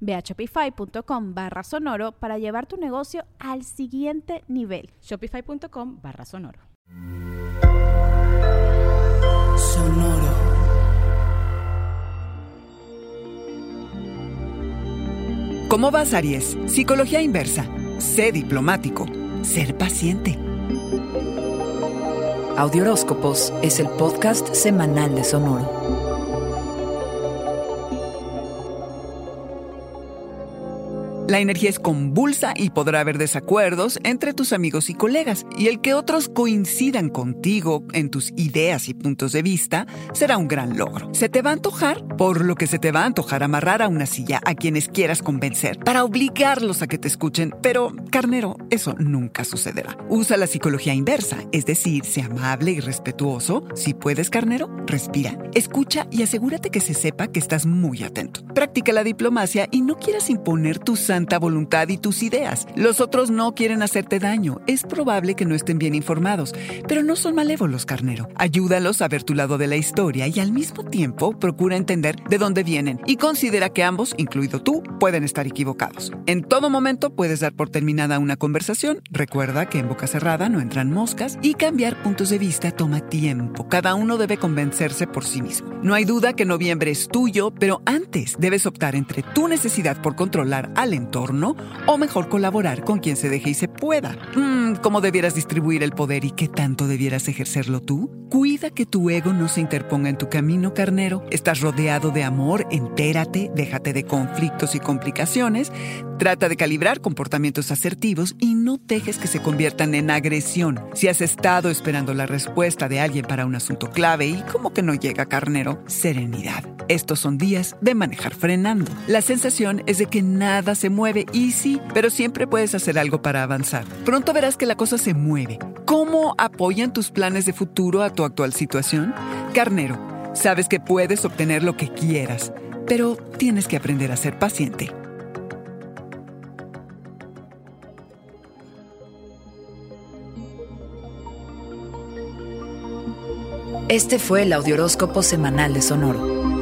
Ve a shopify.com barra sonoro para llevar tu negocio al siguiente nivel. Shopify.com barra sonoro. Sonoro. ¿Cómo vas, Aries? Psicología inversa. Sé diplomático. Ser paciente. Audioróscopos es el podcast semanal de Sonoro. La energía es convulsa y podrá haber desacuerdos entre tus amigos y colegas, y el que otros coincidan contigo en tus ideas y puntos de vista será un gran logro. Se te va a antojar, por lo que se te va a antojar amarrar a una silla a quienes quieras convencer, para obligarlos a que te escuchen, pero, carnero, eso nunca sucederá. Usa la psicología inversa, es decir, sea amable y respetuoso. Si puedes, carnero, respira, escucha y asegúrate que se sepa que estás muy atento. Practica la diplomacia y no quieras imponer tus voluntad y tus ideas. Los otros no quieren hacerte daño. Es probable que no estén bien informados, pero no son malévolos, carnero. Ayúdalos a ver tu lado de la historia y al mismo tiempo procura entender de dónde vienen y considera que ambos, incluido tú, pueden estar equivocados. En todo momento puedes dar por terminada una conversación. Recuerda que en boca cerrada no entran moscas y cambiar puntos de vista toma tiempo. Cada uno debe convencerse por sí mismo. No hay duda que noviembre es tuyo, pero antes debes optar entre tu necesidad por controlar al entorno o mejor colaborar con quien se deje y se pueda. Mm, ¿Cómo debieras distribuir el poder y qué tanto debieras ejercerlo tú? Cuida que tu ego no se interponga en tu camino, carnero. Estás rodeado de amor, entérate, déjate de conflictos y complicaciones, trata de calibrar comportamientos asertivos y no dejes que se conviertan en agresión. Si has estado esperando la respuesta de alguien para un asunto clave y como que no llega, carnero, serenidad. Estos son días de manejar frenando. La sensación es de que nada se mueve y sí, pero siempre puedes hacer algo para avanzar. Pronto verás que la cosa se mueve. ¿Cómo apoyan tus planes de futuro a tu actual situación? Carnero, sabes que puedes obtener lo que quieras, pero tienes que aprender a ser paciente. Este fue el Audioróscopo Semanal de Sonoro.